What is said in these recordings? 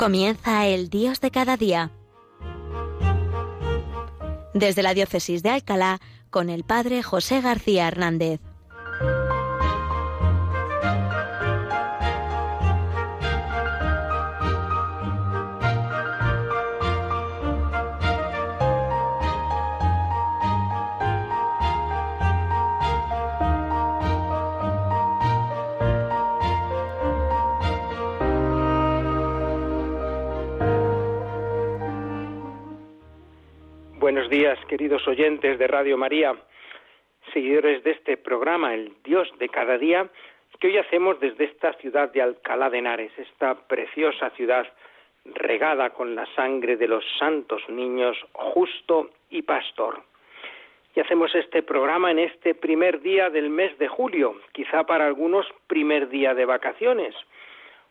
Comienza el Dios de cada día. Desde la Diócesis de Alcalá, con el Padre José García Hernández. Días, queridos oyentes de Radio María, seguidores de este programa, El Dios de cada día, que hoy hacemos desde esta ciudad de Alcalá de Henares, esta preciosa ciudad regada con la sangre de los santos niños, justo y pastor. Y hacemos este programa en este primer día del mes de julio, quizá para algunos primer día de vacaciones.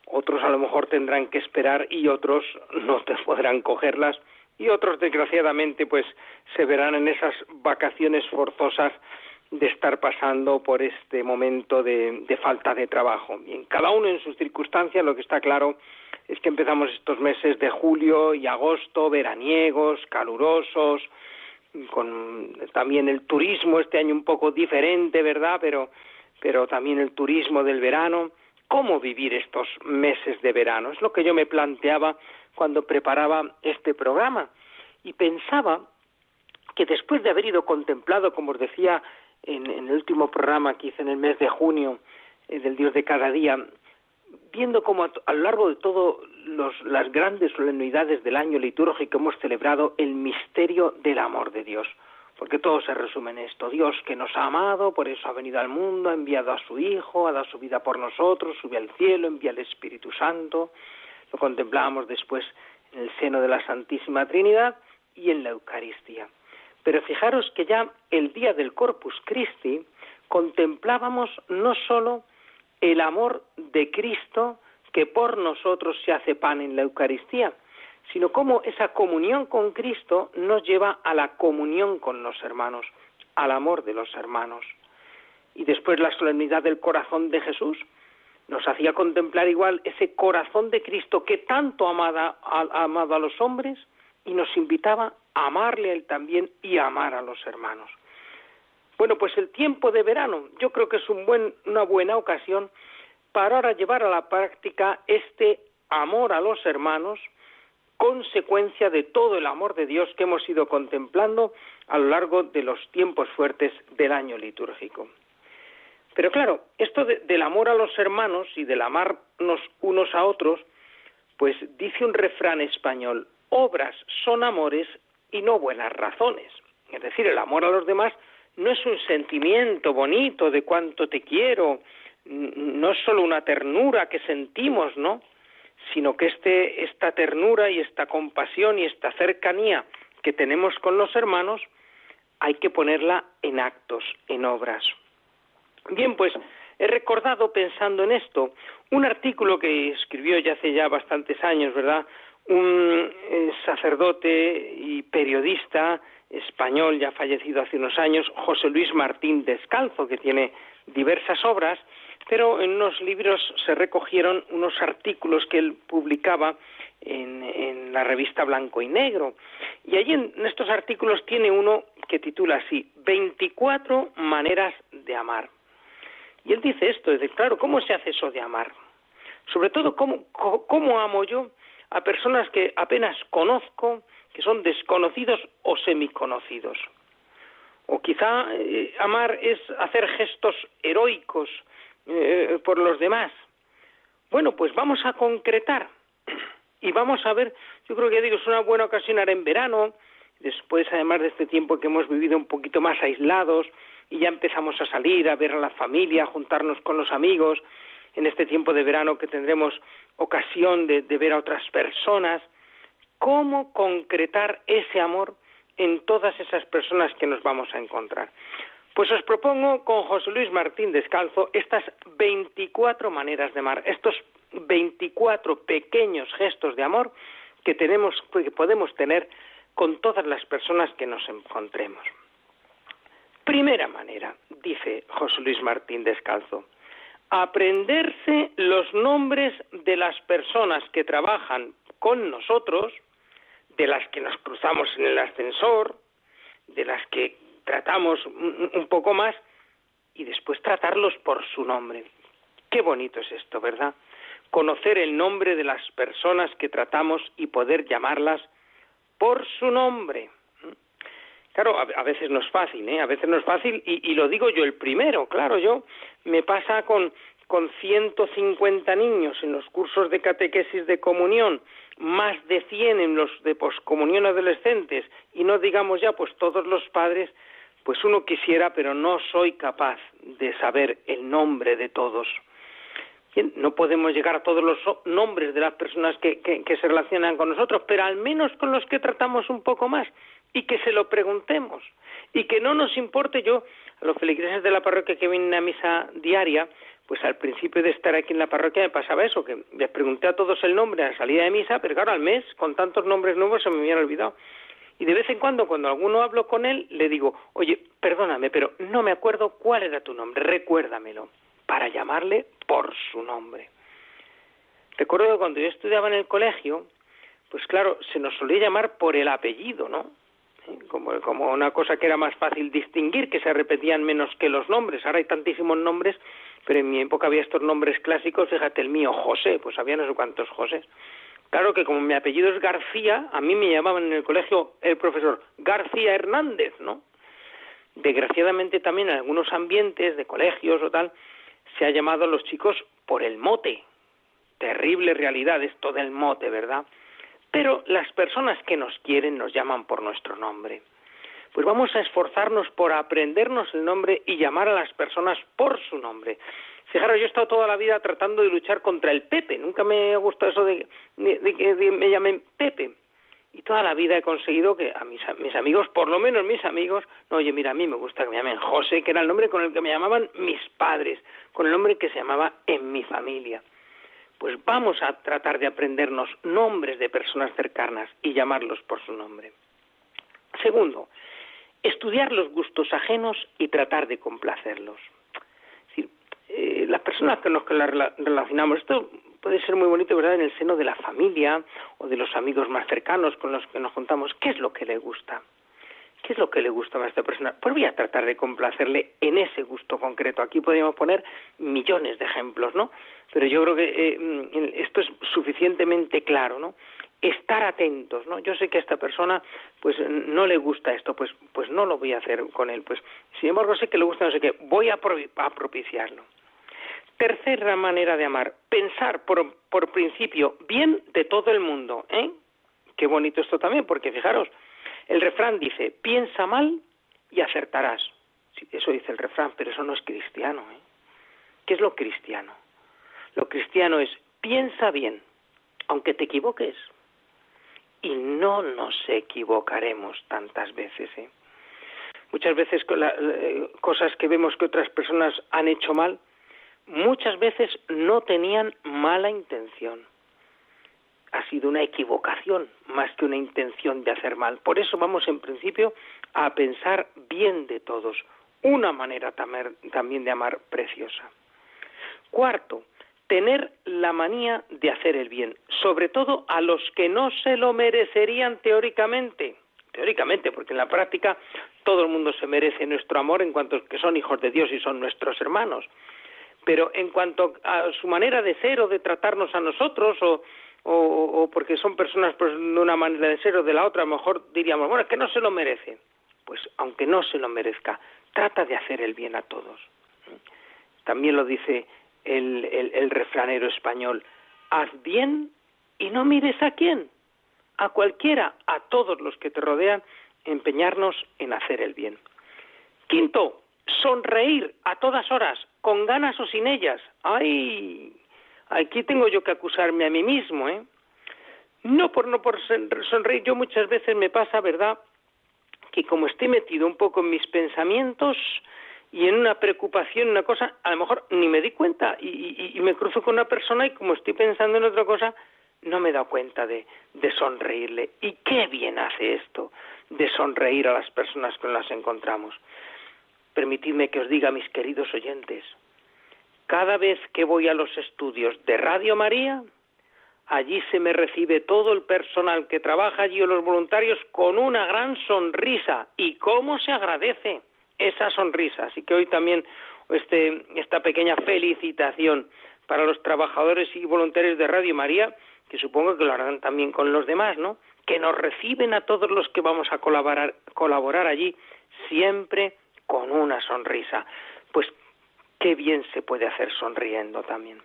Otros a lo mejor tendrán que esperar y otros no te podrán cogerlas y otros desgraciadamente pues se verán en esas vacaciones forzosas de estar pasando por este momento de, falta de trabajo. Bien, cada uno en sus circunstancias, lo que está claro es que empezamos estos meses de julio y agosto, veraniegos, calurosos, con también el turismo este año un poco diferente, ¿verdad? Pero, pero también el turismo del verano. ¿Cómo vivir estos meses de verano? Es lo que yo me planteaba cuando preparaba este programa. Y pensaba que después de haber ido contemplado, como os decía en, el último programa que hice en el mes de junio eh, del Dios de cada día, viendo cómo a, lo largo de todas las grandes solemnidades del año litúrgico hemos celebrado el misterio del amor de Dios, porque todo se resume en esto, Dios que nos ha amado, por eso ha venido al mundo, ha enviado a su Hijo, ha dado su vida por nosotros, sube al cielo, envía al Espíritu Santo, lo contemplábamos después en el seno de la Santísima Trinidad y en la Eucaristía. Pero fijaros que ya el día del Corpus Christi contemplábamos no sólo el amor de Cristo que por nosotros se hace pan en la Eucaristía, sino cómo esa comunión con Cristo nos lleva a la comunión con los hermanos, al amor de los hermanos. Y después la solemnidad del corazón de Jesús, nos hacía contemplar igual ese corazón de Cristo que tanto ha amado a los hombres y nos invitaba a amarle a él también y a amar a los hermanos. Bueno, pues el tiempo de verano yo creo que es una buena ocasión para ahora llevar a la práctica este amor a los hermanos, consecuencia de todo el amor de Dios que hemos ido contemplando a lo largo de los tiempos fuertes del año litúrgico. Pero claro, esto del amor a los hermanos y del amarnos unos a otros, pues dice un refrán español, obras son amores y no buenas razones. Es decir, el amor a los demás no es un sentimiento bonito de cuánto te quiero, no es solo una ternura que sentimos, ¿no? Sino que este, esta ternura y esta compasión y esta cercanía que tenemos con los hermanos hay que ponerla en actos, en obras. Bien, pues he recordado pensando en esto un artículo que escribió ya hace ya bastantes años, ¿verdad? Un eh, sacerdote y periodista español ya fallecido hace unos años, José Luis Martín Descalzo, que tiene diversas obras, pero en unos libros se recogieron unos artículos que él publicaba en, en, la revista Blanco y Negro. Y allí en estos artículos tiene uno que titula así, 24 maneras de amar. Y él dice esto, dice, claro, ¿cómo se hace eso de amar? Sobre todo, ¿cómo, cómo amo yo a personas que apenas conozco, que son desconocidos o semiconocidos? O quizá eh, amar es hacer gestos heroicos eh, por los demás. Bueno, pues vamos a concretar y vamos a ver, yo creo que digo, es una buena ocasión ahora en verano, después además de este tiempo que hemos vivido un poquito más aislados, y ya empezamos a salir, a ver a la familia, a juntarnos con los amigos, en este tiempo de verano que tendremos ocasión de, ver a otras personas, cómo concretar ese amor en todas esas personas que nos vamos a encontrar. Pues os propongo con José Luis Martín Descalzo estas 24 maneras de amar, estos 24 pequeños gestos de amor que tenemos que podemos tener con todas las personas que nos encontremos. Primera manera, dice José Luis Martín Descalzo, aprenderse los nombres de las personas que trabajan con nosotros, de las que nos cruzamos en el ascensor, de las que tratamos un poco más, y después tratarlos por su nombre. Qué bonito es esto, ¿verdad? Conocer el nombre de las personas que tratamos y poder llamarlas por su nombre. Claro, a, veces no es fácil, ¿eh? A veces no es fácil y, lo digo yo el primero, claro, yo me pasa con, con 150 niños en los cursos de catequesis de comunión, más de 100 en los de poscomunión adolescentes y no digamos ya pues todos los padres, pues uno quisiera, pero no soy capaz de saber el nombre de todos. No podemos llegar a todos los nombres de las personas que, que, se relacionan con nosotros, pero al menos con los que tratamos un poco más y que se lo preguntemos. Y que no nos importe yo a los feligreses de la parroquia que vienen a misa diaria pues al principio de estar aquí en la parroquia me pasaba eso que les pregunté a todos el nombre a la salida de misa pero claro al mes con tantos nombres nuevos se me habían olvidado. Y de vez en cuando cuando alguno hablo con él le digo oye perdóname pero no me acuerdo cuál era tu nombre recuérdamelo para llamarle por su nombre. Recuerdo que cuando yo estudiaba en el colegio pues claro se nos solía llamar por el apellido no como, como una cosa que era más fácil distinguir, que se repetían menos que los nombres. Ahora hay tantísimos nombres, pero en mi época había estos nombres clásicos, fíjate, el mío, José, pues había no sé cuántos José. Claro que como mi apellido es García, a mí me llamaban en el colegio el profesor García Hernández, ¿no? Desgraciadamente también en algunos ambientes de colegios o tal, se ha llamado a los chicos por el mote. Terrible realidad esto del mote, ¿verdad? Pero las personas que nos quieren nos llaman por nuestro nombre. Pues vamos a esforzarnos por aprendernos el nombre y llamar a las personas por su nombre. Fijaros, yo he estado toda la vida tratando de luchar contra el Pepe. Nunca me ha gustado eso de, que me llamen Pepe. Y toda la vida he conseguido que a mis, mis, amigos, por lo menos mis amigos, no, oye, mira, a mí me gusta que me llamen José, que era el nombre con el que me llamaban mis padres, con el nombre que se llamaba en mi familia pues vamos a tratar de aprendernos nombres de personas cercanas y llamarlos por su nombre. Segundo, estudiar los gustos ajenos y tratar de complacerlos. Es decir, eh, las personas con las que las relacionamos, esto puede ser muy bonito, ¿verdad?, en el seno de la familia o de los amigos más cercanos con los que nos juntamos, ¿qué es lo que le gusta? ¿Qué es lo que le gusta a esta persona? Pues voy a tratar de complacerle en ese gusto concreto. Aquí podríamos poner millones de ejemplos, ¿no? Pero yo creo que eh, mm, esto es suficientemente claro, ¿no? Estar atentos, ¿no? Yo sé que a esta persona, pues, no le gusta esto, pues, pues no lo voy a hacer con él. Pues, sin embargo, sé que le gusta no sé qué, voy a, propiciarlo. Tercera manera de amar, pensar por, por principio bien de todo el mundo, ¿eh? Qué bonito esto también, porque fijaros, el refrán dice, piensa mal y acertarás. eso dice el refrán, pero eso no es cristiano. ¿eh? ¿Qué es lo cristiano? Lo cristiano es, piensa bien, aunque te equivoques. Y no nos equivocaremos tantas veces. ¿eh? Muchas veces eh, cosas que vemos que otras personas han hecho mal, muchas veces no tenían mala intención sido una equivocación más que una intención de hacer mal. Por eso vamos en principio a pensar bien de todos, una manera también de amar preciosa. Cuarto, tener la manía de hacer el bien, sobre todo a los que no se lo merecerían teóricamente. Teóricamente, porque en la práctica todo el mundo se merece nuestro amor en cuanto que son hijos de Dios y son nuestros hermanos. Pero en cuanto a su manera de ser o de tratarnos a nosotros o, o, porque son personas pues, de una manera de ser o de la otra, a lo mejor diríamos, bueno, es que no se lo merece. Pues aunque no se lo merezca, trata de hacer el bien a todos. También lo dice el, el refranero español, haz bien y no mires a quién, a cualquiera, a todos los que te rodean, empeñarnos en hacer el bien. Quinto, sonreír a todas horas, con ganas o sin ellas. ¡Ay! Aquí tengo yo que acusarme a mí mismo, ¿eh? No por no por sonreír, yo muchas veces me pasa, ¿verdad? Que como estoy metido un poco en mis pensamientos y en una preocupación, una cosa, a lo mejor ni me di cuenta y, me cruzo con una persona y como estoy pensando en otra cosa, no me he dado cuenta de, de sonreírle. ¿Y qué bien hace esto de sonreír a las personas con las encontramos? Permitidme que os diga, mis queridos oyentes, cada vez que voy a los estudios de Radio María, allí se me recibe todo el personal que trabaja allí o los voluntarios con una gran sonrisa. ¿Y cómo se agradece esa sonrisa? Así que hoy también este, esta pequeña felicitación para los trabajadores y voluntarios de Radio María, que supongo que lo harán también con los demás, ¿no? Que nos reciben a todos los que vamos a colaborar, colaborar allí siempre con una sonrisa. Qué bien se puede hacer sonriendo también.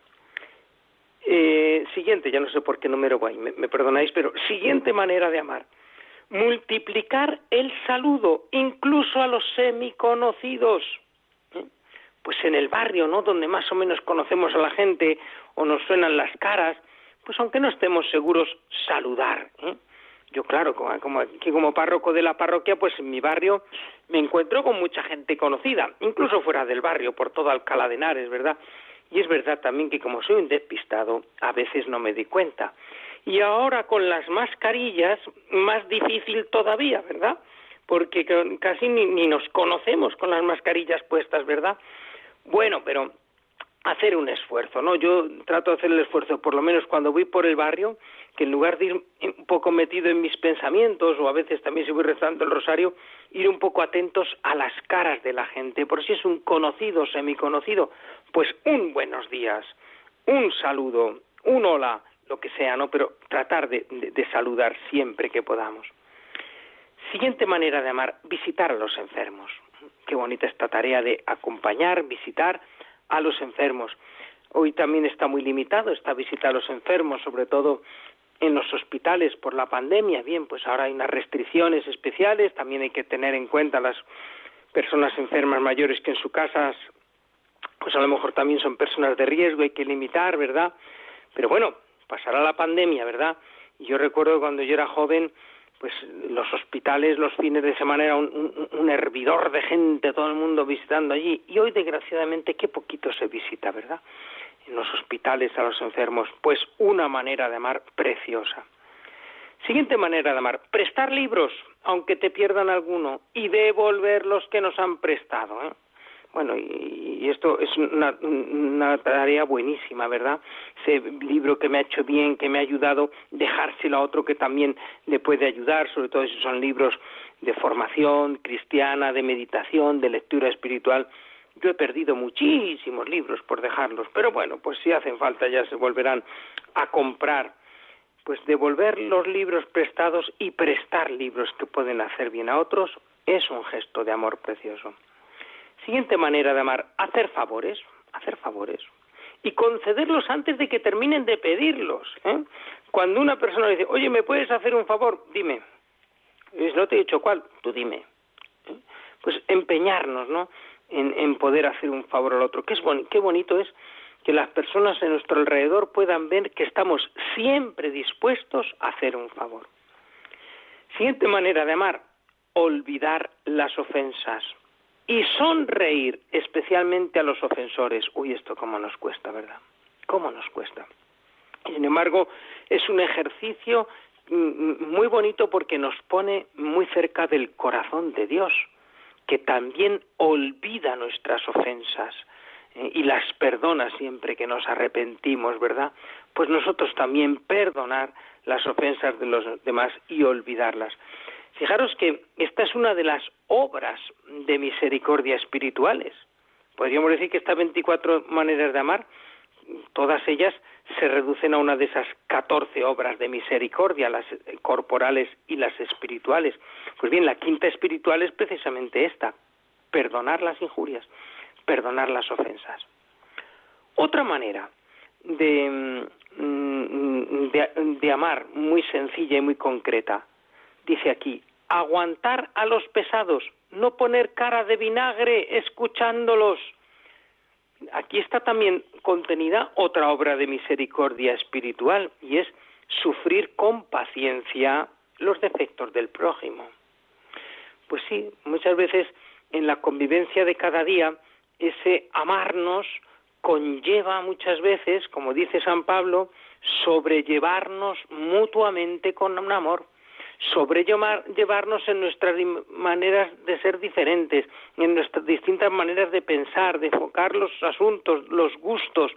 Eh, siguiente, ya no sé por qué número voy, me, me perdonáis, pero siguiente manera de amar. Multiplicar el saludo, incluso a los semiconocidos. ¿eh? Pues en el barrio, ¿no? Donde más o menos conocemos a la gente o nos suenan las caras, pues aunque no estemos seguros, saludar. ¿eh? Yo, claro, como, aquí como párroco de la parroquia, pues en mi barrio me encuentro con mucha gente conocida, incluso fuera del barrio, por todo Alcalá de Henares, ¿verdad? Y es verdad también que como soy un despistado, a veces no me di cuenta. Y ahora con las mascarillas, más difícil todavía, ¿verdad? Porque casi ni, ni nos conocemos con las mascarillas puestas, ¿verdad? Bueno, pero hacer un esfuerzo, ¿no? Yo trato de hacer el esfuerzo, por lo menos cuando voy por el barrio, que en lugar de ir un poco metido en mis pensamientos, o a veces también si voy rezando el rosario, ir un poco atentos a las caras de la gente, por si es un conocido, semiconocido, pues un buenos días, un saludo, un hola, lo que sea, ¿no? Pero tratar de, de saludar siempre que podamos. Siguiente manera de amar, visitar a los enfermos. Qué bonita esta tarea de acompañar, visitar, a los enfermos. Hoy también está muy limitado esta visita a los enfermos, sobre todo en los hospitales por la pandemia. Bien, pues ahora hay unas restricciones especiales, también hay que tener en cuenta las personas enfermas mayores que en su casa, pues a lo mejor también son personas de riesgo, hay que limitar, ¿verdad? Pero bueno, pasará la pandemia, ¿verdad? Y yo recuerdo cuando yo era joven, pues los hospitales los fines de semana era un, hervidor de gente, todo el mundo visitando allí. Y hoy, desgraciadamente, qué poquito se visita, ¿verdad? En los hospitales a los enfermos. Pues una manera de amar preciosa. Siguiente manera de amar, prestar libros, aunque te pierdan alguno, y devolver los que nos han prestado. ¿eh? Bueno, y, esto es una, tarea buenísima, ¿verdad? Ese libro que me ha hecho bien, que me ha ayudado, dejárselo a otro que también le puede ayudar, sobre todo si son libros de formación cristiana, de meditación, de lectura espiritual. Yo he perdido muchísimos libros por dejarlos, pero bueno, pues si hacen falta ya se volverán a comprar. Pues devolver los libros prestados y prestar libros que pueden hacer bien a otros es un gesto de amor precioso. Siguiente manera de amar, hacer favores, hacer favores. Y concederlos antes de que terminen de pedirlos. ¿eh? Cuando una persona dice, oye, ¿me puedes hacer un favor? Dime. Y no te he dicho cuál, tú dime. ¿eh? Pues empeñarnos, ¿no? En, poder hacer un favor al otro. Qué, es qué bonito es que las personas en nuestro alrededor puedan ver que estamos siempre dispuestos a hacer un favor. Siguiente manera de amar, olvidar las ofensas y sonreír especialmente a los ofensores. Uy, esto cómo nos cuesta, ¿verdad? ¿Cómo nos cuesta? Sin embargo, es un ejercicio mm, mm, muy bonito porque nos pone muy cerca del corazón de Dios, que también olvida nuestras ofensas eh, y las perdona siempre que nos arrepentimos, ¿verdad? Pues nosotros también perdonar las ofensas de los demás y olvidarlas. Fijaros que esta es una de las obras de misericordia espirituales. Podríamos decir que estas 24 maneras de amar, todas ellas se reducen a una de esas 14 obras de misericordia, las corporales y las espirituales. Pues bien, la quinta espiritual es precisamente esta, perdonar las injurias, perdonar las ofensas. Otra manera de, mm, de, de amar muy sencilla y muy concreta dice aquí, aguantar a los pesados, no poner cara de vinagre escuchándolos. Aquí está también contenida otra obra de misericordia espiritual y es sufrir con paciencia los defectos del prójimo. Pues sí, muchas veces en la convivencia de cada día ese amarnos conlleva muchas veces, como dice San Pablo, sobrellevarnos mutuamente con un amor sobrellevarnos en nuestras maneras de ser diferentes, en nuestras distintas maneras de pensar, de enfocar los asuntos, los gustos.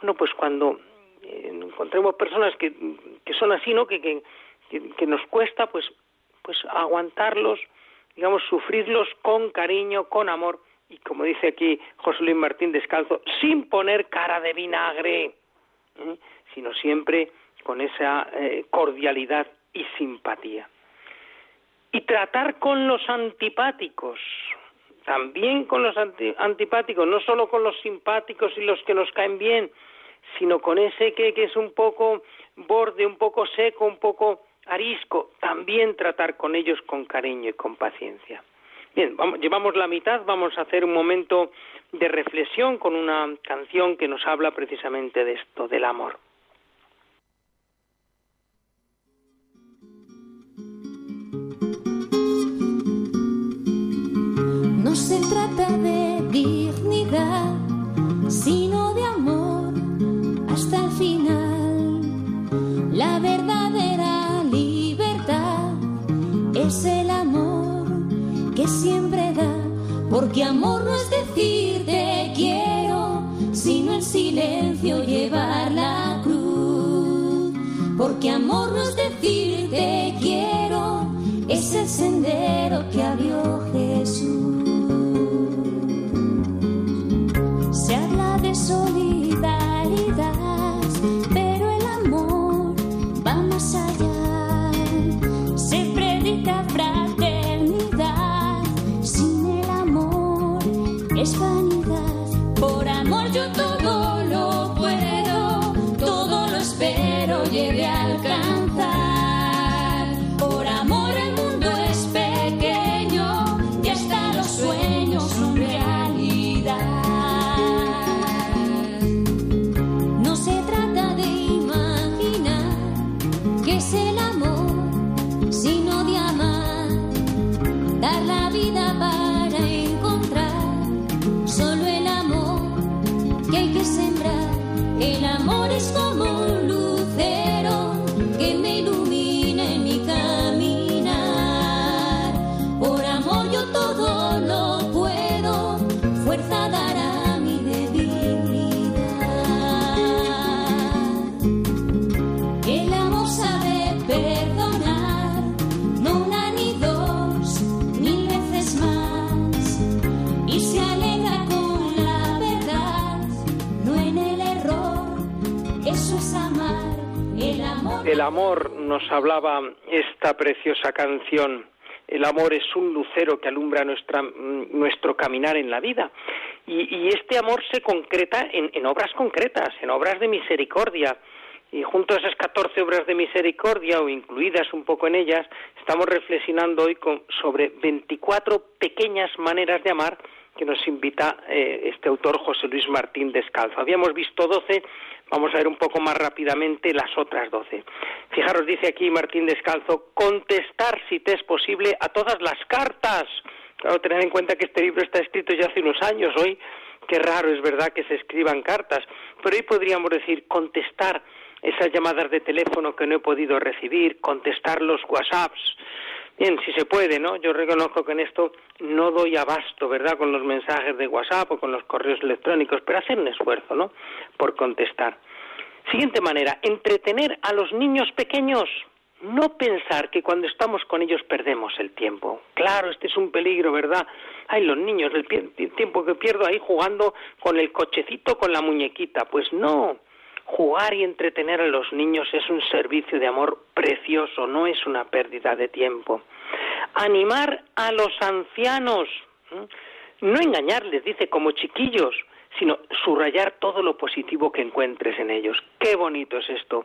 Bueno, pues cuando encontremos personas que, que son así, ¿no? Que, que, que, nos cuesta, pues, pues aguantarlos, digamos, sufrirlos con cariño, con amor, y como dice aquí José Luis Martín Descalzo, sin poner cara de vinagre, ¿eh? sino siempre con esa eh, cordialidad y simpatía. Y tratar con los antipáticos, también con los antipáticos, no solo con los simpáticos y los que nos caen bien, sino con ese que, que es un poco borde, un poco seco, un poco arisco, también tratar con ellos con cariño y con paciencia. Bien, llevamos la mitad, vamos a hacer un momento de reflexión con una canción que nos habla precisamente de esto, del amor. No se trata de dignidad, sino de amor hasta el final. La verdadera libertad es el amor que siempre da, porque amor no es decir te quiero, sino en silencio llevar la cruz. Porque amor no es decir te quiero, es el sendero que abrió Jesús. Amor nos hablaba esta preciosa canción. El amor es un lucero que alumbra nuestra, nuestro caminar en la vida. Y, este amor se concreta en, obras concretas, en obras de misericordia. Y junto a esas 14 obras de misericordia, o incluidas un poco en ellas, estamos reflexionando hoy sobre 24 pequeñas maneras de amar que nos invita eh, este autor José Luis Martín Descalzo. Habíamos visto 12, vamos a ver un poco más rápidamente las otras 12. Fijaros, dice aquí Martín Descalzo, contestar si te es posible a todas las cartas. Claro, tener en cuenta que este libro está escrito ya hace unos años, hoy qué raro es verdad que se escriban cartas, pero hoy podríamos decir contestar esas llamadas de teléfono que no he podido recibir, contestar los WhatsApps, Bien, si se puede, ¿no? Yo reconozco que en esto no doy abasto, ¿verdad? Con los mensajes de WhatsApp o con los correos electrónicos, pero hacer un esfuerzo, ¿no? Por contestar. Siguiente manera, entretener a los niños pequeños. No pensar que cuando estamos con ellos perdemos el tiempo. Claro, este es un peligro, ¿verdad? Ay, los niños, el tiempo que pierdo ahí jugando con el cochecito, con la muñequita. Pues no, Jugar y entretener a los niños es un servicio de amor precioso, no es una pérdida de tiempo. Animar a los ancianos, no engañarles, dice, como chiquillos, sino subrayar todo lo positivo que encuentres en ellos. Qué bonito es esto.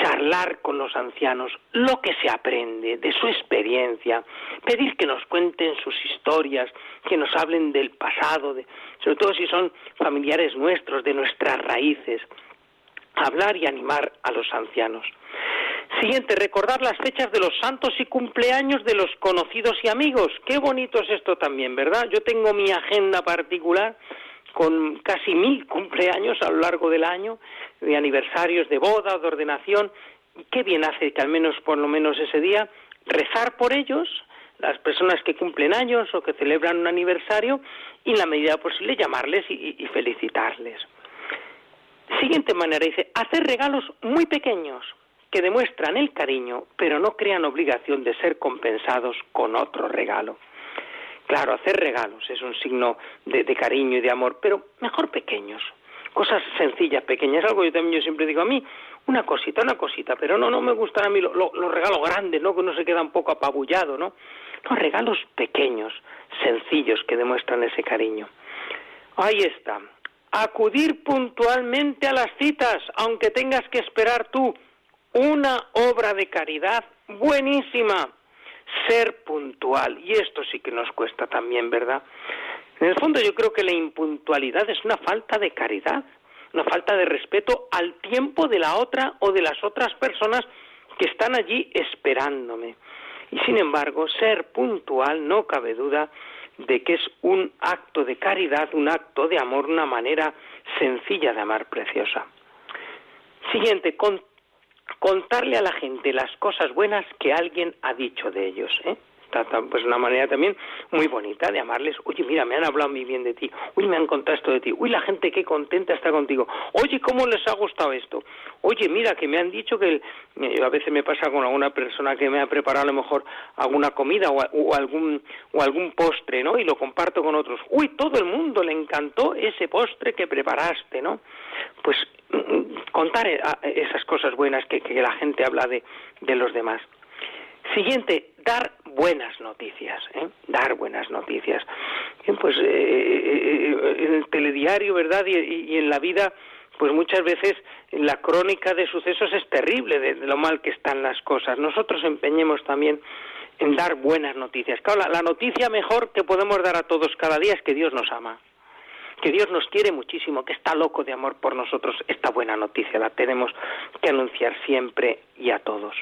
Charlar con los ancianos, lo que se aprende de su experiencia, pedir que nos cuenten sus historias, que nos hablen del pasado, sobre todo si son familiares nuestros, de nuestras raíces hablar y animar a los ancianos. Siguiente, recordar las fechas de los santos y cumpleaños de los conocidos y amigos. Qué bonito es esto también, ¿verdad? Yo tengo mi agenda particular con casi mil cumpleaños a lo largo del año, de aniversarios de boda, de ordenación. Qué bien hace que al menos, por lo menos ese día, rezar por ellos, las personas que cumplen años o que celebran un aniversario, y en la medida posible llamarles y felicitarles. Siguiente manera, dice, hacer regalos muy pequeños que demuestran el cariño, pero no crean obligación de ser compensados con otro regalo. Claro, hacer regalos es un signo de, cariño y de amor, pero mejor pequeños, cosas sencillas, pequeñas. Algo yo también yo siempre digo a mí, una cosita, una cosita, pero no, no me gustan a mí los regalos grandes, ¿no? Que uno se queda un poco apabullado, ¿no? Los regalos pequeños, sencillos, que demuestran ese cariño. Ahí está. Acudir puntualmente a las citas, aunque tengas que esperar tú. Una obra de caridad buenísima. Ser puntual. Y esto sí que nos cuesta también, ¿verdad? En el fondo yo creo que la impuntualidad es una falta de caridad, una falta de respeto al tiempo de la otra o de las otras personas que están allí esperándome. Y sin embargo, ser puntual no cabe duda de que es un acto de caridad, un acto de amor, una manera sencilla de amar preciosa. Siguiente, contarle a la gente las cosas buenas que alguien ha dicho de ellos. ¿eh? Pues una manera también muy bonita de amarles. Oye, mira, me han hablado muy bien de ti. Uy, me han contado esto de ti. Uy, la gente qué contenta está contigo. Oye, ¿cómo les ha gustado esto? Oye, mira, que me han dicho que eh, a veces me pasa con alguna persona que me ha preparado a lo mejor alguna comida o, algún o algún postre, ¿no? Y lo comparto con otros. Uy, todo el mundo le encantó ese postre que preparaste, ¿no? Pues mm, contar eh, esas cosas buenas que, que la gente habla de, de los demás. Siguiente, dar buenas noticias, ¿eh? dar buenas noticias. pues eh, eh, en el telediario, ¿verdad? Y, en la vida, pues muchas veces la crónica de sucesos es terrible de, lo mal que están las cosas. Nosotros empeñemos también en dar buenas noticias. Claro, la, la noticia mejor que podemos dar a todos cada día es que Dios nos ama que Dios nos quiere muchísimo, que está loco de amor por nosotros, esta buena noticia la tenemos que anunciar siempre y a todos.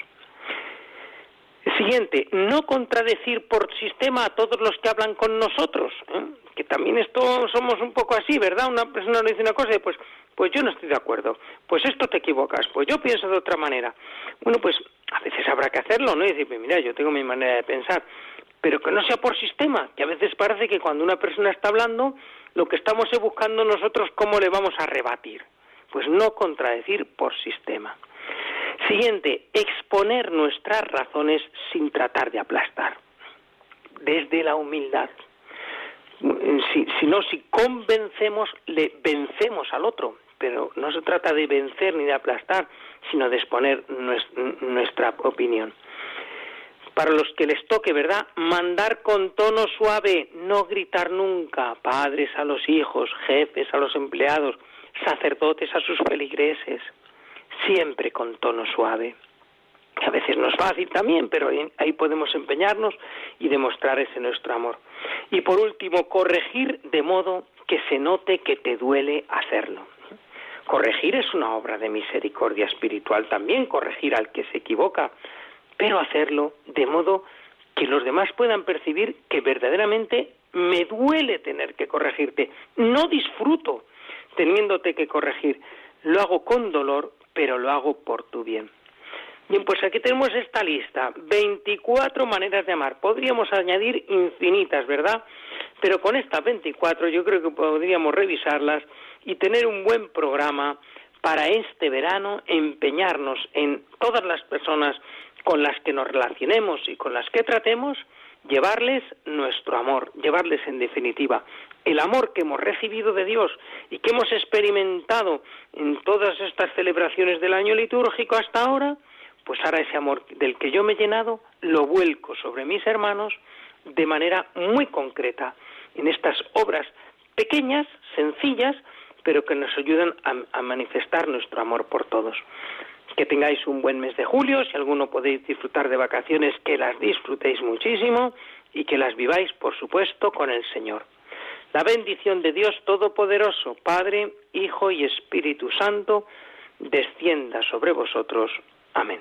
Siguiente, no contradecir por sistema a todos los que hablan con nosotros, ¿eh? que también esto somos un poco así, ¿verdad? Una persona le dice una cosa y pues, pues yo no estoy de acuerdo, pues esto te equivocas, pues yo pienso de otra manera. Bueno, pues a veces habrá que hacerlo, ¿no? Y decir, pues mira, yo tengo mi manera de pensar, pero que no sea por sistema, que a veces parece que cuando una persona está hablando, lo que estamos es buscando nosotros cómo le vamos a rebatir. Pues no contradecir por sistema. Siguiente, exponer nuestras razones sin tratar de aplastar. Desde la humildad. Si, si no, si convencemos, le vencemos al otro. Pero no se trata de vencer ni de aplastar, sino de exponer nuestra opinión. Para los que les toque, ¿verdad? Mandar con tono suave, no gritar nunca. Padres a los hijos, jefes a los empleados, sacerdotes a sus feligreses siempre con tono suave. A veces no es fácil también, pero ahí podemos empeñarnos y demostrar ese nuestro amor. Y por último, corregir de modo que se note que te duele hacerlo. Corregir es una obra de misericordia espiritual también, corregir al que se equivoca, pero hacerlo de modo que los demás puedan percibir que verdaderamente me duele tener que corregirte, no disfruto teniéndote que corregir, lo hago con dolor pero lo hago por tu bien. Bien, pues aquí tenemos esta lista, 24 maneras de amar. Podríamos añadir infinitas, ¿verdad? Pero con estas 24 yo creo que podríamos revisarlas y tener un buen programa para este verano, empeñarnos en todas las personas con las que nos relacionemos y con las que tratemos, llevarles nuestro amor, llevarles en definitiva el amor que hemos recibido de Dios y que hemos experimentado en todas estas celebraciones del año litúrgico hasta ahora, pues ahora ese amor del que yo me he llenado lo vuelco sobre mis hermanos de manera muy concreta en estas obras pequeñas, sencillas, pero que nos ayudan a, manifestar nuestro amor por todos. Que tengáis un buen mes de julio, si alguno podéis disfrutar de vacaciones, que las disfrutéis muchísimo y que las viváis, por supuesto, con el Señor. La bendición de Dios Todopoderoso, Padre, Hijo y Espíritu Santo, descienda sobre vosotros. Amén.